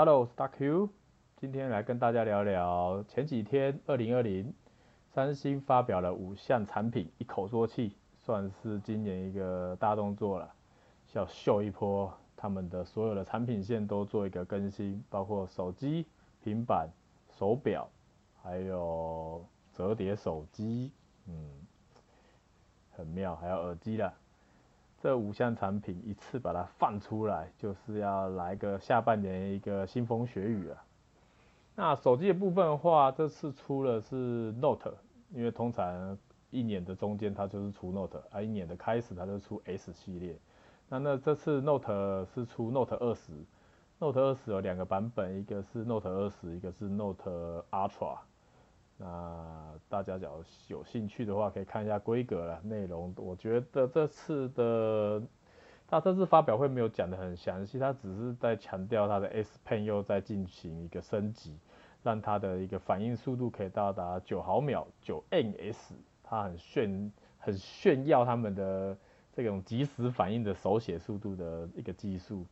Hello，我是大 Q，今天来跟大家聊聊前几天二零二零，三星发表了五项产品，一口说气，算是今年一个大动作了，要秀一波，他们的所有的产品线都做一个更新，包括手机、平板、手表，还有折叠手机，嗯，很妙，还有耳机啦。这五项产品一次把它放出来，就是要来个下半年一个腥风血雨啊。那手机的部分的话，这次出了是 Note，因为通常一年的中间它就是出 Note，啊一年的开始它就出 S 系列。那那这次 Note 是出 Note 20，Note 20有两个版本，一个是 Note 20，一个是 Note Ultra。那大家只要有兴趣的话，可以看一下规格了。内容我觉得这次的，他这次发表会没有讲的很详细，他只是在强调他的 S Pen 又在进行一个升级，让它的一个反应速度可以到达九毫秒，九 nS，它很炫，很炫耀他们的这种即时反应的手写速度的一个技术。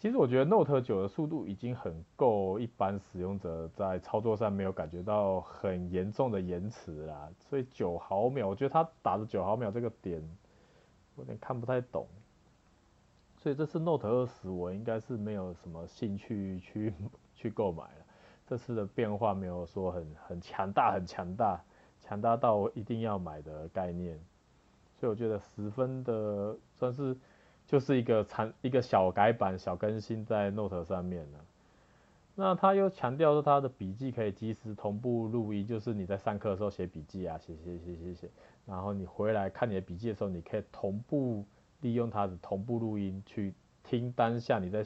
其实我觉得 Note 9的速度已经很够，一般使用者在操作上没有感觉到很严重的延迟啦。所以九毫秒，我觉得它打的九毫秒这个点，有点看不太懂。所以这次 Note 20我应该是没有什么兴趣去去购买了。这次的变化没有说很很强大，很强大，强大到我一定要买的概念。所以我觉得十分的算是。就是一个产一个小改版、小更新在 Note 上面了。那他又强调说，他的笔记可以及时同步录音，就是你在上课的时候写笔记啊，写写写写写，然后你回来看你的笔记的时候，你可以同步利用它的同步录音去听当下你在。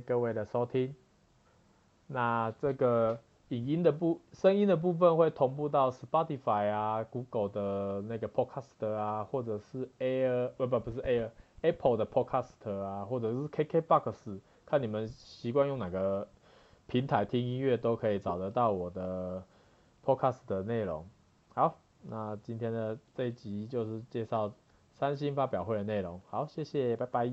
各位的收听。那这个影音的部声音的部分会同步到 Spotify 啊、Google 的那个 Podcast 啊，或者是 Air 不不不是 Air Apple 的 Podcast 啊，或者是 KKBox，看你们习惯用哪个平台听音乐都可以找得到我的 Podcast 的内容。好，那今天的这一集就是介绍三星发表会的内容。好，谢谢，拜拜。